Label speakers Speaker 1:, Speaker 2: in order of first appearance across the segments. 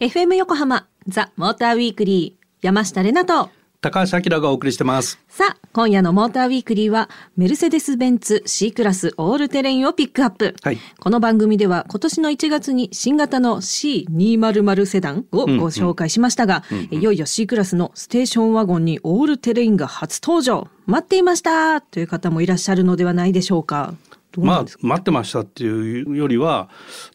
Speaker 1: FM 横浜ザ・モーターウィークリー山下れなと。
Speaker 2: 高橋明がお送りしてます。
Speaker 1: さあ今夜のモーターウィークリーはメルセデス・ベンツ C クラスオールテレインをピックアップ、
Speaker 2: はい。
Speaker 1: この番組では今年の1月に新型の C200 セダンをご紹介しましたが、いよいよ C クラスのステーションワゴンにオールテレインが初登場。待っていました。という方もいらっしゃるのではないでしょうか
Speaker 2: まあ待ってましたっていうよりは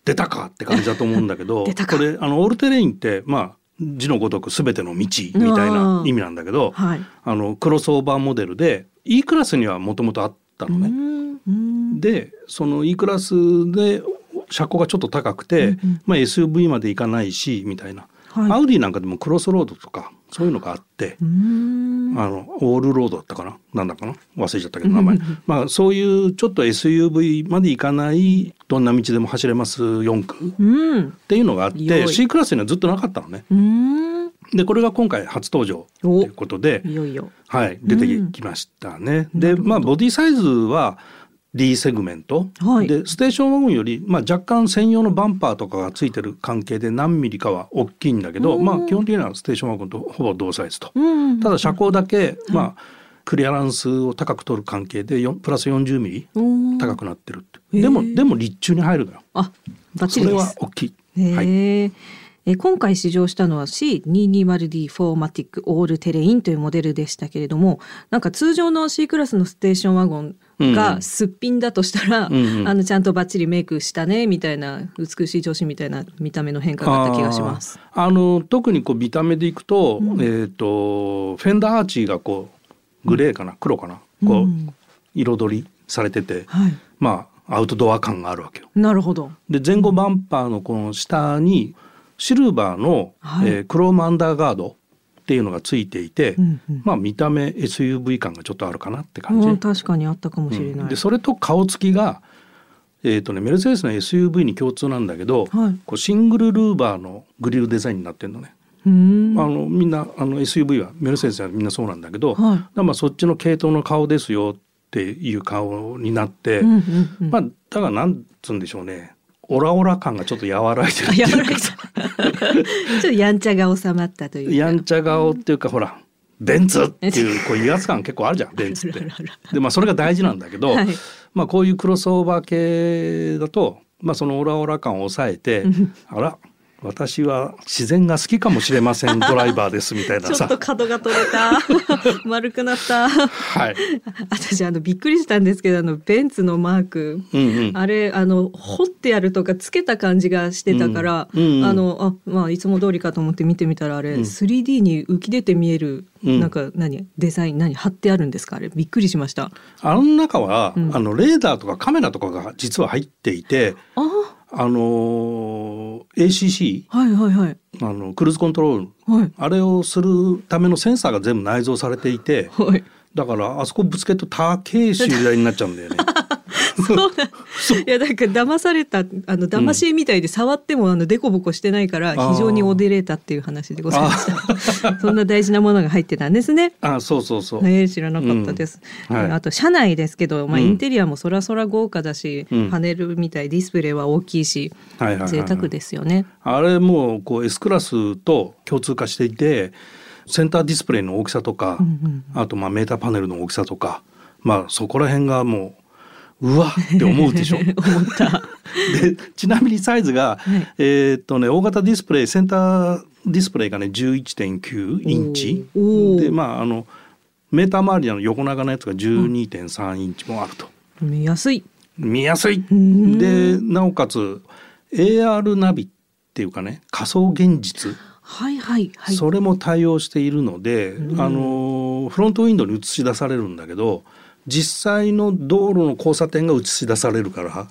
Speaker 2: 出たかって感じだと思うんだけど これあのオールテレインってまあ字のごとく全ての道みたいな意味なんだけど
Speaker 1: はい。
Speaker 2: あのクロスオーバーモデルで E クラスにはもともとあったのね。
Speaker 1: うん。うん。
Speaker 2: でその E クラスで車高がちょっと高くて、まあ、SUV までいかないしみたいな、
Speaker 1: はい。
Speaker 2: アウディなんかでもクロスロードとかそういうのがあって、
Speaker 1: うん。
Speaker 2: あのオールロードだったかな？なんだかな？忘れちゃったけど名前。まあそういうちょっと SUV まで行かないどんな道でも走れます4区っ
Speaker 1: うん。
Speaker 2: ていうのがあって C クラスにはずっとなかったのね。
Speaker 1: うん。
Speaker 2: でこれが今回初登場ということで
Speaker 1: いよいよ。
Speaker 2: はい、出てきましたね。で、まあボディサイズは D セグメント、
Speaker 1: はい
Speaker 2: でステーションワゴンより、まあ、若干専用のバンパーとかがついてる関係で何ミリかは大きいんだけど、まあ基本的にはステーションワゴンとほぼ同サイズと。
Speaker 1: うん
Speaker 2: ただ車高だけ、まあクリアランスを高く取る関係でよプラス40ミリ高くなってるって。でもでも立駐に入るのよ。
Speaker 1: あバッチ
Speaker 2: それは大きい。
Speaker 1: へ
Speaker 2: はい。
Speaker 1: ええ今回試乗したのは C220D 4MATIC オールテレインというモデルでしたけれどもなんか通常の C クラスのステーションワゴンがすっぴんだとしたら、
Speaker 2: んうん
Speaker 1: あのちゃんとバッチリメイクしたねみたいな美しい女子みたいな見た目の変化があった気がします。
Speaker 2: あの特にこう見た目でいくと、えっ、とフェンダーアーチがこうグレーかな、黒かなこう、
Speaker 1: うん
Speaker 2: 彩りされてて、
Speaker 1: はい、
Speaker 2: まあアウトドア感があるわけよ。
Speaker 1: なるほど。
Speaker 2: で前後バンパーのこの下にシルバーの、
Speaker 1: はい。
Speaker 2: えークロームアンダーガードっていうのがついていて、
Speaker 1: うんうん。
Speaker 2: まあ見た目 SUV 感がちょっとあるかなって感じ。
Speaker 1: うん確かにあったかもしれない。
Speaker 2: うん。でそれと顔つきが、えーとね、メルセデスの SUV に共通なんだけど、
Speaker 1: はい。
Speaker 2: こうシングルルーバーのグリルデザインになってるのね。あのみんなあの SUV はメルセデスはみんなそうなんだけど、
Speaker 1: はい。
Speaker 2: まあそっちの系統の顔ですよっていう顔になって、
Speaker 1: うんうんうん。
Speaker 2: まあだからなんつうんでしょうねオラオラ感がちょっと和らいでるっていうか。
Speaker 1: ちょっとやんちゃが収まったというか。
Speaker 2: やんちゃ顔っていうかほらベンツっていうこう威圧感結構あるじゃんベンツって。でまあそれが大事なんだけど、
Speaker 1: はい。
Speaker 2: まあこういうクロスオーバー系だと、まあ、そのオラオラ感を抑えてあら私は自然が好きかもしれません ドライバーですみたいなさ。
Speaker 1: ちょっと。角が取れた。丸くなった。
Speaker 2: はい、
Speaker 1: 私あのびっくりしたんですけどあのベンツのマーク、
Speaker 2: うんうん。
Speaker 1: あれあの彫ってあるとかつけた感じがしてたから、
Speaker 2: うんうん。うん
Speaker 1: あのあまあいつも通りかと思って見てみたらあれ、
Speaker 2: ん。
Speaker 1: 3D に浮き出て見える、
Speaker 2: うん。
Speaker 1: なんか何デザイン何貼ってあるんですか？あれびっくりしました。
Speaker 2: あの中は、
Speaker 1: うん。
Speaker 2: あのレーダーとかカメラとかが実は入っていて、
Speaker 1: あ
Speaker 2: あのー ACC
Speaker 1: はいはいはい。
Speaker 2: あのクルーズコントロール。
Speaker 1: はい。
Speaker 2: あれをするためのセンサーが全部内蔵されていて
Speaker 1: はい。
Speaker 2: だからあそこぶつけると高い修理代になっちゃうんだよね。
Speaker 1: そうなんいやなんか騙されたあの騙し絵みたいで触ってもあのデコボコしてないから非常に驚いたっていう話でございました。そんな大事なものが入ってたんですね。
Speaker 2: あそうそうそう。
Speaker 1: ね知らなかったです。
Speaker 2: うんはい
Speaker 1: あと車内ですけど、まあ
Speaker 2: うん
Speaker 1: インテリアもそらそら豪華だし、
Speaker 2: うん
Speaker 1: パネルみたいディスプレイは大きいし、
Speaker 2: はいはいはいはい
Speaker 1: 贅沢ですよね。
Speaker 2: あれもうこう S クラスと共通化していてセンターディスプレイの大きさとか、
Speaker 1: うんうん
Speaker 2: あとまあメーターパネルの大きさとかまあそこら辺がもううわって思うでしょ？
Speaker 1: 思った。
Speaker 2: でちなみにサイズが、
Speaker 1: はい
Speaker 2: えーっとね大型ディスプレイセンターディスプレイがね11.9インチでまああのメーター周りの横長のやつが12.3インチもあると。
Speaker 1: 見やすい。
Speaker 2: 見やすい
Speaker 1: ん
Speaker 2: でなおかつ AR ナビっていうかね仮想現実、
Speaker 1: はいはいはい。
Speaker 2: それも対応しているので、
Speaker 1: うん
Speaker 2: あのフロントウィンドウに映し出されるんだけど実際の道路の交差点が映し出されるから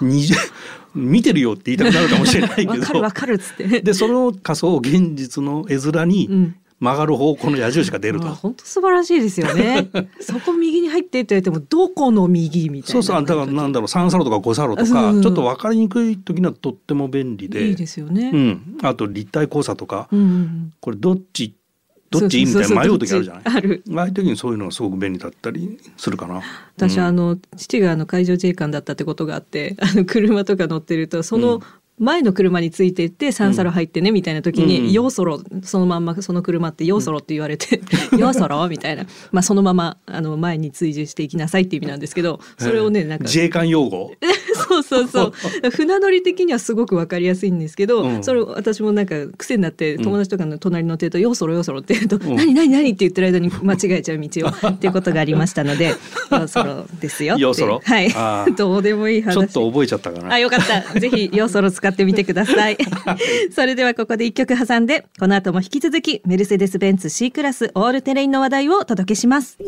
Speaker 2: 見てるよって言いたくなるかもしれないけ
Speaker 1: わかるわ
Speaker 2: ど
Speaker 1: かるっつって。
Speaker 2: でその仮想現実の絵面に
Speaker 1: うん
Speaker 2: 曲がる方向の矢印が出ると。
Speaker 1: あ本当素晴らしいですよね。そこ右に入ってって言われてもどこの右みたいな。
Speaker 2: そうそうだからなんだろう3サロとか5サロとか、
Speaker 1: うん
Speaker 2: ちょっと分かりにくい時にはとっても便利で
Speaker 1: いいですよね。
Speaker 2: うん、あと立体交差とか、
Speaker 1: うんうん
Speaker 2: これどっちどっち？いいみたいな迷う時あるじゃない？
Speaker 1: ある。
Speaker 2: ああいう時にそういうのがすごく便利だったりするかな。
Speaker 1: 私、あの父があの海上自衛官だったってことがあってあの車とか乗ってるとその、前の車についてって三サロ入ってねみたいな時に「
Speaker 2: うん。
Speaker 1: ようそろ」そのまんまその車って「ようそろ」って言われて「ようそろ」みたいな、まあ、そのままあの前に追従していきなさいっていう意味なんですけどそれをねなんか
Speaker 2: 自衛官用語？
Speaker 1: そうそうそう船乗り的にはすごくわかりやすいんですけど、
Speaker 2: うん
Speaker 1: それを私もなんか癖になって友達とかの隣に乗ってると「ようそろようそろ」って言うと「
Speaker 2: ん
Speaker 1: 何何何?」って言ってる間に 間違えちゃう道をっていうことがありましたので「ようそろですよ」
Speaker 2: ようそろ？
Speaker 1: はいどうでもいい話
Speaker 2: ちょっと覚えちゃったかな
Speaker 1: あ、よかった。ぜひ、ようそろ使ってみてください。それではここで一曲挟んで、この後も引き続き、メルセデス・ベンツ C クラスオールテレインの話題をお届けします。
Speaker 3: The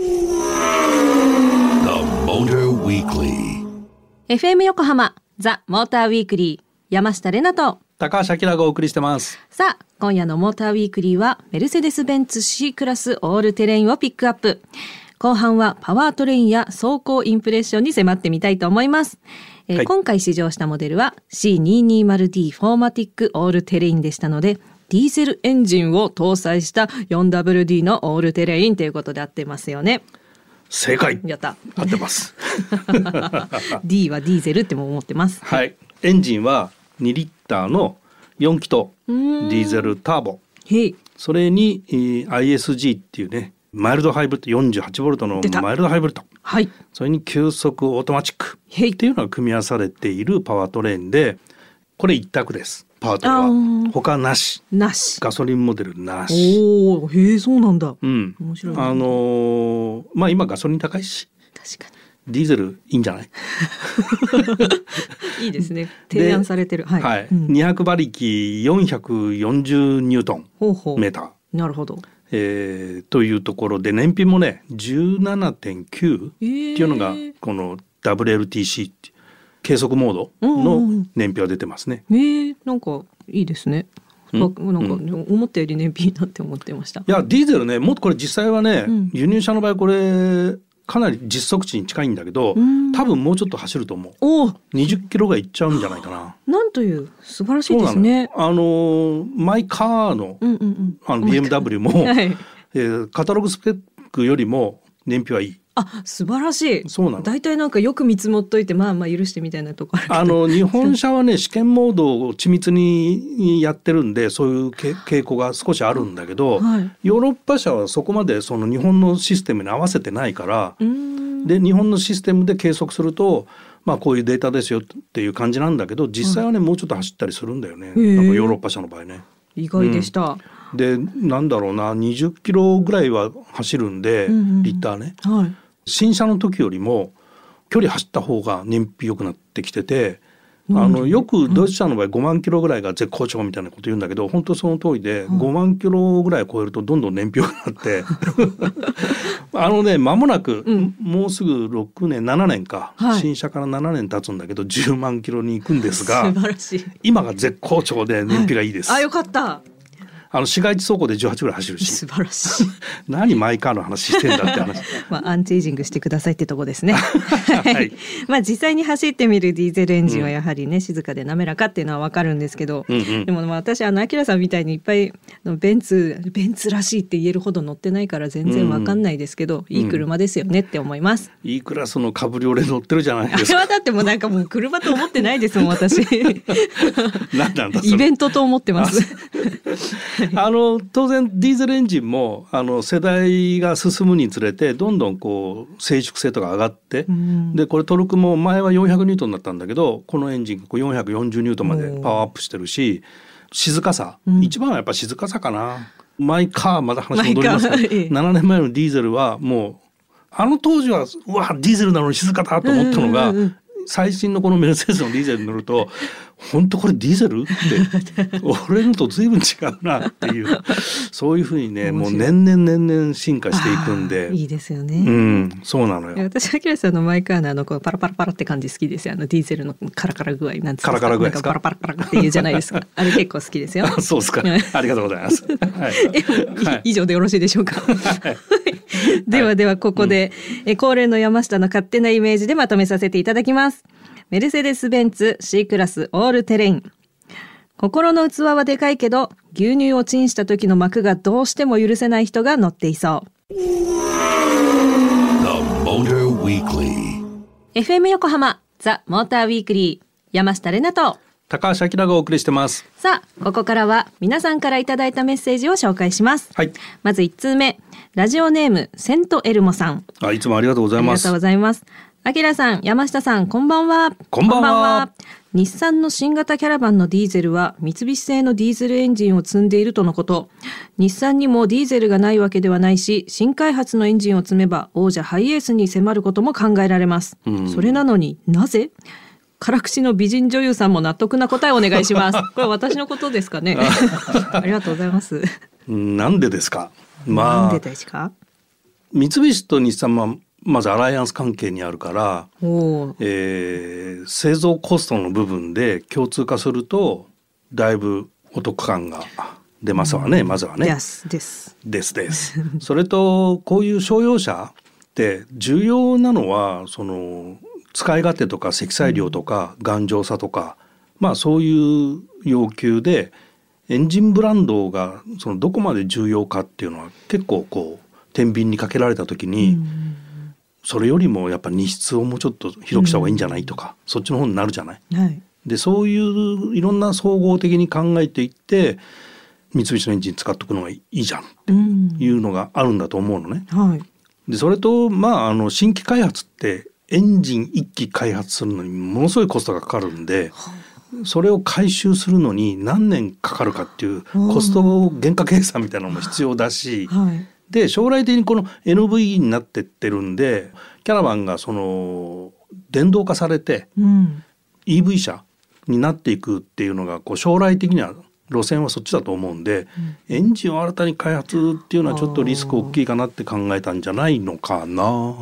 Speaker 3: Motor Weekly.
Speaker 1: FM 横浜、ザ・モーターウィークリー、山下れなと、
Speaker 2: 高橋明がお送りしてます
Speaker 1: さあ、今夜のモーターウィークリーは、メルセデス・ベンツ C クラスオールテレインをピックアップ。後半はパワートレインや走行インプレッションに迫ってみたいと思います。えー
Speaker 2: はい
Speaker 1: 今回試乗したモデルは C220D 4MATIC オールテレインでしたので、ディーゼルエンジンを搭載した 4WD のオールテレインということで合ってますよね。
Speaker 2: 正解。
Speaker 1: やった。
Speaker 2: 合ってます。
Speaker 1: D はディーゼルっても思ってます。
Speaker 2: はい。エンジンは2リッターの4気筒ディーゼルターボ
Speaker 1: へい。
Speaker 2: それに、えー ISG っていうねマイルドハイブリッド48ボルトのマイルドハイブリッド
Speaker 1: はい。
Speaker 2: それに急速オートマチック
Speaker 1: へい。
Speaker 2: っていうのが組み合わされているパワートレーンでこれ一択ですパワートは
Speaker 1: ー
Speaker 2: 他なし
Speaker 1: なし。
Speaker 2: ガソリンモデルなし
Speaker 1: おお、へえ、そうなんだ。
Speaker 2: うん
Speaker 1: 面白い
Speaker 2: あのーまあ今ガソリン高いし
Speaker 1: 確か
Speaker 2: ディーゼルいいんじゃない？
Speaker 1: に。いいですね。提案されてる。はい。
Speaker 2: はい、
Speaker 1: うん
Speaker 2: 200馬力440ニュートン
Speaker 1: ほうほう。
Speaker 2: メーター、
Speaker 1: なるほど。
Speaker 2: えーというところで燃費もね17.9って
Speaker 1: えー
Speaker 2: いうのがこの WLTC 計測モードの
Speaker 1: ん
Speaker 2: 燃費は出てますね。
Speaker 1: えー、なんかいいですね。なんか思ったより燃費いいなって思ってました。
Speaker 2: いやディーゼルねもっとこれ実際はね、
Speaker 1: うん
Speaker 2: 輸入車の場合これかなり実測値に近いんだけど
Speaker 1: うん
Speaker 2: 多分もうちょっと走ると思う
Speaker 1: おお、
Speaker 2: 20キロがいっちゃうんじゃないかな。
Speaker 1: なんという素晴らしいですね
Speaker 2: よ。あのーマイカーの,、
Speaker 1: うんうんうん。
Speaker 2: あの BMW も、
Speaker 1: はい。
Speaker 2: えーカタログスペックよりも燃費はいい。
Speaker 1: あ、素晴らしい。
Speaker 2: そうなの
Speaker 1: 大体なんかよく見積もっといて、まあまあ許してみたいなとこ
Speaker 2: あの 日本車はね試験モードを緻密にやってるんでそういうけ傾向が少しあるんだけど、
Speaker 1: はい
Speaker 2: ヨーロッパ車はそこまでその日本のシステムに合わせてないから、
Speaker 1: うーん。
Speaker 2: で日本のシステムで計測するとまあこういうデータですよっていう感じなんだけど実際はね、もうちょっと走ったりするんだよね、
Speaker 1: へえ
Speaker 2: なんかヨーロッパ車の場合ね。
Speaker 1: 意外でした。
Speaker 2: でなんだろうな20キロぐらいは走るんで、
Speaker 1: うんうんうん
Speaker 2: リッターね
Speaker 1: はい。
Speaker 2: 新車の時よりも距離走った方が燃費良くなってきててあ
Speaker 1: なん。で
Speaker 2: のよくドイツ車の場合5万キロぐらいが絶好調みたいなこと言うんだけど本当その通りで5万キロぐらい超えるとどんどん燃費良くなって。あのね間もなく、
Speaker 1: うん。
Speaker 2: もうすぐ6年7年か、
Speaker 1: はい。
Speaker 2: 新車から7年経つんだけど10万キロに行くんですが
Speaker 1: 素晴らしい。
Speaker 2: 今が絶好調で燃費がいいです。
Speaker 1: あ、よかった。
Speaker 2: あの市街地走行で18ぐらい走るし
Speaker 1: 素晴らしい。
Speaker 2: 何マイカーの話してんだって話。
Speaker 1: まあ、アンチエイジングしてくださいってとこですね。
Speaker 2: はい
Speaker 1: まあ、実際に走ってみるディーゼルエンジンはやはりね、静かで滑らかっていうのはわかるんですけど、
Speaker 2: うんうん
Speaker 1: でもまあ私、あの、アキラさんみたいにいっぱい、あのベンツ、ベンツらしいって言えるほど乗ってないから全然わかんないですけど、いい車ですよねって思います。
Speaker 2: E クラスのカブリオレ乗ってるじゃない
Speaker 1: あ
Speaker 2: ですか。
Speaker 1: れはだってもうなんかもう車と思ってないですもん、私。
Speaker 2: 何なんだ
Speaker 1: イベントと思ってます。
Speaker 2: あの当然ディーゼルエンジンもあの世代が進むにつれてどんどんこう静粛性とか上がって、
Speaker 1: ん。
Speaker 2: でこれトルクも前は400ニュートンだったんだけどこのエンジンがこう440ニュートンまでパワーアップしてるし静かさ、
Speaker 1: うん。
Speaker 2: 一番はやっぱ静かさかな。マイカーまだ話戻りますけど
Speaker 1: マイカーええ。
Speaker 2: 7年前のディーゼルはもうあの当時はうわディーゼルなのに静かだと思ったのが、最新のこのメルセデスのディーゼルに乗ると本当これディーゼル？って 俺のと随分違うなっていうそういうふうにねもう年々年々進化していくんで
Speaker 1: いいですよね。
Speaker 2: うんそうなのよ。
Speaker 1: 私、アキラさんのマイカーのあの、こうパラパラパラって感じ好きですよ。あの、ディーゼルのカラカラ具合なんですか
Speaker 2: カラカラ具合ですか？
Speaker 1: パラパラパラって言うじゃないですか。あれ結構好きですよ。
Speaker 2: あ そうですか。
Speaker 1: はい
Speaker 2: ありがとうございます。はい。はい
Speaker 1: 以上でよろしいでしょうか？ではではここで、え恒例の山下の勝手なイメージでまとめさせていただきます。メルセデス・ベンツ C クラスオールテレイン。心の器はでかいけど、牛乳をチンした時の膜がどうしても許せない人が乗っていそう。
Speaker 3: The Motor Weekly.
Speaker 1: FM 横浜ザ・モーターウィークリー山下れなと。
Speaker 2: 高橋明がお送りしてます。
Speaker 1: さあここからは皆さんからいただいたメッセージを紹介します。
Speaker 2: はい。
Speaker 1: まず1通目。ラジオネームセントエルモさん。
Speaker 2: あいつもありがとうございます。
Speaker 1: ありがとうございます。あきらさん、山下さん、こんばんは。
Speaker 2: こんばんは
Speaker 1: 日産の新型キャラバンのディーゼルは三菱製のディーゼルエンジンを積んでいるとのこと。日産にもディーゼルがないわけではないし、新開発のエンジンを積めば王者ハイエースに迫ることも考えられます。それなのになぜ？辛口の美人女優さんも納得な答えをお願いします。これ私のことですかね？ありがとうございます。
Speaker 2: なんでですか？
Speaker 1: なん
Speaker 2: まあ
Speaker 1: でですか？
Speaker 2: 三菱と日産はまずアライアンス関係にあるから。えー製造コストの部分で共通化するとだいぶお得感が出ますわね、まずはね。
Speaker 1: ですです。
Speaker 2: ですです。それとこういう商用車って重要なのはその使い勝手とか積載量とか頑丈さとか、まあそういう要求でエンジンブランドがそのどこまで重要かっていうのは結構こう天秤にかけられた時に、それよりもやっぱ荷室をもうちょっと広くした方がいいんじゃないとか、そっちの方になるじゃない？
Speaker 1: はい。
Speaker 2: でそういういろんな総合的に考えていって三菱のエンジン使っとくのがいいじゃん
Speaker 1: うん。
Speaker 2: いうのがあるんだと思うのね。
Speaker 1: はい。
Speaker 2: でそれとまああの新規開発ってエンジン一機開発するのにものすごいコストがかかるんでそれを回収するのに何年かかるかっていうコスト原価計算みたいなのも必要だし
Speaker 1: はい。
Speaker 2: で将来的にこの NV になってってるんでキャラバンがその電動化されて
Speaker 1: うん。
Speaker 2: EV 車になっていくっていうのがこう将来的には路線はそっちだと思うんで、エンジンを新たに開発っていうのはちょっとリスク大きいかなって考えたんじゃないのかな。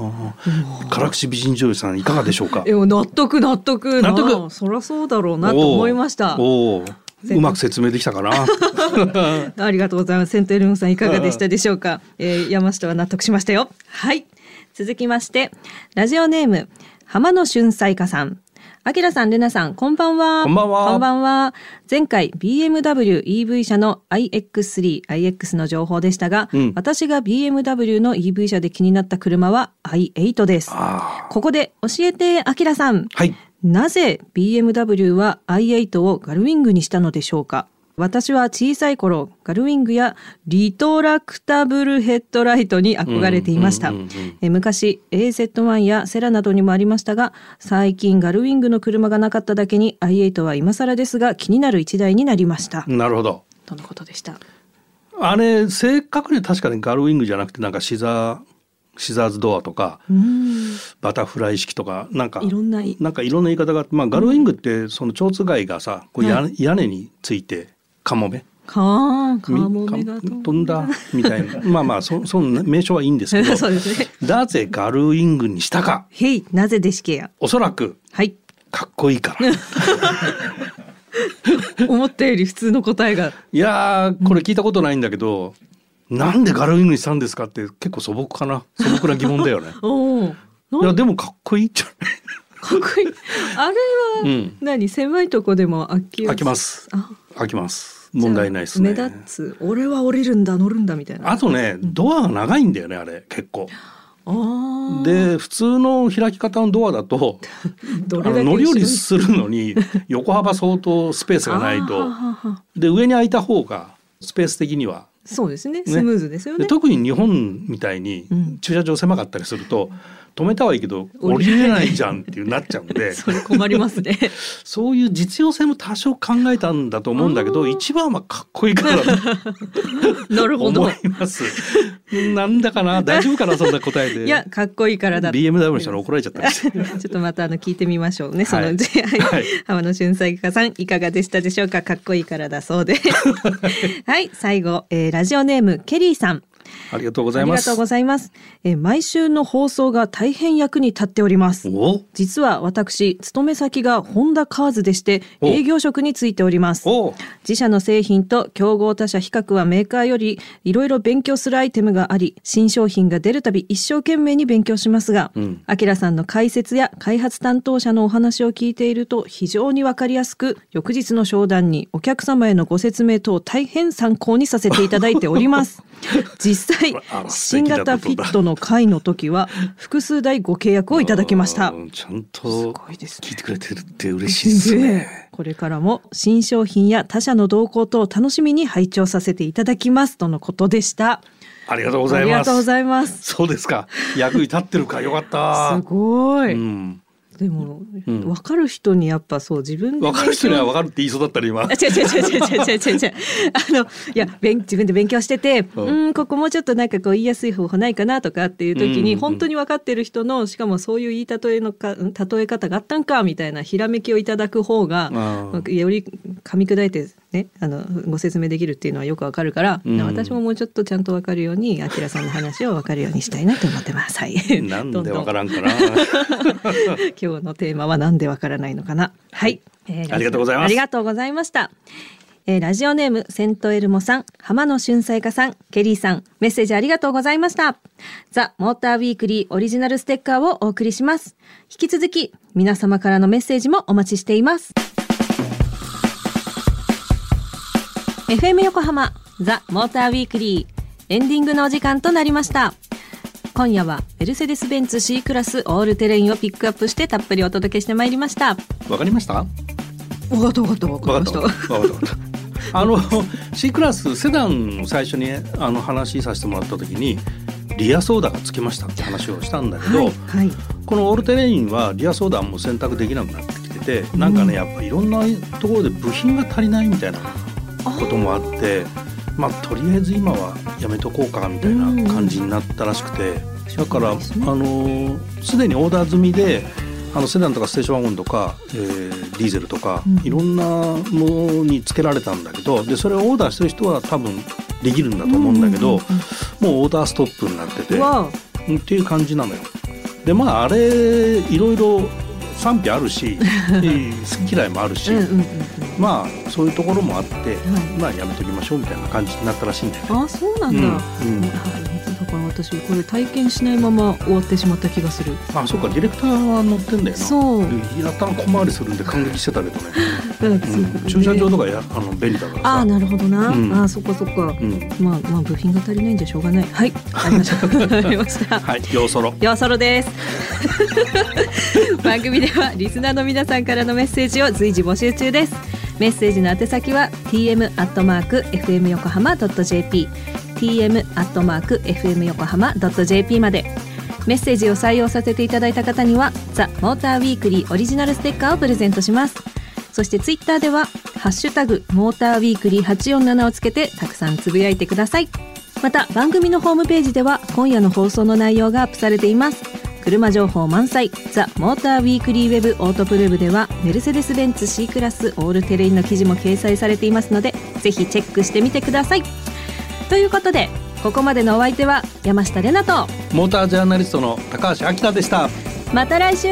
Speaker 2: 辛口美人女優さんいかがでしょうか？
Speaker 1: え、納得納得。
Speaker 2: 納得
Speaker 1: そりゃそうだろうなと思いました。
Speaker 2: おお、うまく説明できたかな。
Speaker 1: ありがとうございます。セントエルムさんいかがでしたでしょうか？えー、山下は納得しましたよ。はい。続きまして、ラジオネーム浜野俊彩花さん。あきらさん、れなさん、こんばんは。
Speaker 2: こんばんは
Speaker 1: こんばんは。前回 BMW EV 車の iX3、iX の情報でしたが、
Speaker 2: うん
Speaker 1: 私が BMW の EV 車で気になった車は i8 です。
Speaker 2: あ
Speaker 1: ここで教えて、あきらさん。
Speaker 2: はい。
Speaker 1: なぜ BMW は i8 をガルウィングにしたのでしょうか？私は小さい頃ガルウィングやリトラクタブルヘッドライトに憧れていました。
Speaker 2: うんうんうんうん
Speaker 1: え昔 AZ1 やセラなどにもありましたが最近ガルウィングの車がなかっただけに i8 は今更ですが気になる一台になりました。
Speaker 2: なるほど。
Speaker 1: とのことでした？
Speaker 2: あれ正確には確かにガルウィングじゃなくてなんかシザーシザーズドアとか
Speaker 1: うーん。
Speaker 2: バタフライ式とかなんか
Speaker 1: いろんない。
Speaker 2: なんかいろんな言い方があって、まあ、ガルウィングってその蝶つがいがさこう屋,、
Speaker 1: は
Speaker 2: 屋根についてカモメ。
Speaker 1: かーカ
Speaker 2: み
Speaker 1: モメが
Speaker 2: か飛んだみたいな。まあまあそその名称はいいんですけど
Speaker 1: そうですね。
Speaker 2: なぜガルウィングにしたか？
Speaker 1: へいなぜでしけや？
Speaker 2: おそらく
Speaker 1: はい。
Speaker 2: かっこいいから。
Speaker 1: 思ったより普通の答えが。
Speaker 2: いやーこれ聞いたことないんだけど、なんでガルウィングにしたんですかって結構素朴かな素朴な疑問だよね。いやでもかっこいいじゃ
Speaker 1: かっこいい。あれは、
Speaker 2: ない。うん。
Speaker 1: 何？狭いとこでも開き
Speaker 2: 開きます。
Speaker 1: あ
Speaker 2: 開きます。問題ないですね。
Speaker 1: 目立つ。俺は降りるんだ乗るんだみたいな。
Speaker 2: あとね、ドアが長いんだよねあれ結構。で普通の開き方のドアだと 乗り降りするのに横幅相当スペースがないとで上に開いた方がスペース的には
Speaker 1: そうですね。スムーズですよね。
Speaker 2: で特に日本みたいに
Speaker 1: うん
Speaker 2: 駐車場狭かったりすると止めたはいいけど降りれないじゃんっていうなっちゃうんで
Speaker 1: それ困りますね。
Speaker 2: そういう実用性も多少考えたんだと思うんだけど一番はかっこいいからだと
Speaker 1: なるほど
Speaker 2: 思。います。なんだかな？大丈夫かな？そんな答えで。
Speaker 1: いや、かっこいいからだ。
Speaker 2: BMW の人に怒られちゃった。
Speaker 1: ちょっとまたあの聞いてみましょうね。そのうち、はい
Speaker 2: はい
Speaker 1: 浜野俊彩花さんいかがでしたでしょうか？かっこいいからだそうで。はい、最後、えーラジオネームケリーさん。
Speaker 2: ありがとうございます
Speaker 1: ありがとうございます。えー毎週の放送が大変役に立っております。
Speaker 2: お？
Speaker 1: 実は私、勤め先がホンダカーズでして、
Speaker 2: お
Speaker 1: 営業職についております。
Speaker 2: お
Speaker 1: 自社の製品と競合他社比較はメーカーよりいろいろ勉強するアイテムがあり、新商品が出るたび一生懸命に勉強しますが
Speaker 2: うん、
Speaker 1: アキラさんの解説や開発担当者のお話を聞いていると非常にわかりやすく、翌日の商談にお客様へのご説明等大変参考にさせていただいております。実際新型フィットの会の時は複数台ご契約をいただきました
Speaker 2: う。んちゃん
Speaker 1: す
Speaker 2: と聞いてくれてるって嬉しいですね。
Speaker 1: これからも新商品や他社の動向等を楽しみに拝聴させていただきますとのことでした。
Speaker 2: ありがとうございます。
Speaker 1: ありがとうございます。
Speaker 2: そうですか。役に立ってるかよかった。
Speaker 1: すごい。
Speaker 2: うん。
Speaker 1: でも、
Speaker 2: うん。
Speaker 1: 分かる人にやっぱそう自分で
Speaker 2: わかる人にはわ
Speaker 1: か
Speaker 2: かるって言いそうだったら今。
Speaker 1: あ。違う違う違う違う違う違う。違うあのいや勉自分で勉強してて
Speaker 2: う
Speaker 1: うんんここもうちょっとなんかこう言いやすい方法ないかなとかっていう時
Speaker 2: うんうん
Speaker 1: 本当に分かってる人のしかもそういう言い例えのかうん例え方があったんかみたいなひらめきをいただく方が
Speaker 2: あ
Speaker 1: より噛み砕いてねあのご説明できるっていうのはよくわかるから、
Speaker 2: うん
Speaker 1: 私ももうちょっとちゃんとわかるようにあきらさんの話をわかるようにしたいなと思ってます。はい。
Speaker 2: なんでわからんかな。
Speaker 1: 今日のテーマはなんでわからないのかな。はい、えー
Speaker 2: ありがとうございます
Speaker 1: ありがとうございました。えーラジオネームセントエルモさん、浜野俊彩花さん、ケリーさん、メッセージありがとうございました。ザ・モーターウィークリーオリジナルステッカーをお送りします。引き続き皆様からのメッセージもお待ちしています。FM 横浜ザ・モーターウィークリーエンディングのお時間となりました今夜はメルセデス・ベンツ C クラスオールテレインをピックアップしてたっぷりお届けしてまいりました
Speaker 2: わかりました？
Speaker 1: 分かった分かった分
Speaker 2: わかった。わかった。わかった。あの C クラスセダンを最初にあの話させてもらった時にリアソーダがつきましたって話をしたんだけど、
Speaker 1: はい、はい、
Speaker 2: このオールテレインはリアソーダも選択できなくなってきてて、なんかねやっぱいろんなところで部品が足りないみたいなこともあってまあとりあえず今はやめとこうかみたいな感じになったらしくて、だからあの
Speaker 1: す
Speaker 2: でにオーダー済みであのセダンとかステーションワゴンとか、えーディーゼルとか、
Speaker 1: うん。
Speaker 2: いろんなものにつけられたんだけどでそれをオーダーしてる人は多分できるんだと思うんだけど、もうオーダーストップになってて。っていう感じなのよ。でまああれいろいろ賛否あるし 好き嫌いもあるし、
Speaker 1: うんうんうん
Speaker 2: まあそういうところもあって、
Speaker 1: い
Speaker 2: まあやめときましょうみたいな感じになったらしいんだよね。
Speaker 1: あそうなんだ、
Speaker 2: うんうん
Speaker 1: から私これ体験しないまま終わってしまった気がする。
Speaker 2: あそうかディレクターは乗ってんだよな。
Speaker 1: そう。
Speaker 2: やったら小回りするんで感激してたけどね。うん。駐車場とかやあの便利だからさ。
Speaker 1: ああなるほどな、
Speaker 2: うん。
Speaker 1: ああそっかそっか、
Speaker 2: うん。
Speaker 1: まあまあ部品が足りないんじゃしょうがない。はい。ありましたありました。
Speaker 2: はい、ようそろ。
Speaker 1: よそろです。番組ではリスナーの皆さんからのメッセージを随時募集中です。メッセージの宛先は tm アットマーク fm 横浜 .jp tm アットマーク fm 横浜 .jp まで。メッセージを採用させていただいた方にはザ・モーターウィークリーオリジナルステッカーをプレゼントします。そしてツイッターではハッシュタグモーターウィークリー847をつけてたくさんつぶやいてください。また番組のホームページでは今夜の放送の内容がアップされています。車情報満載ザ・モーターウィークリーウェブオートプルーブではメルセデス・ベンツ C クラスオールテレインの記事も掲載されていますのでぜひチェックしてみてください。ということでここまでのお相手は山下れなと
Speaker 2: モータージャーナリストの高橋明でした。
Speaker 1: また来週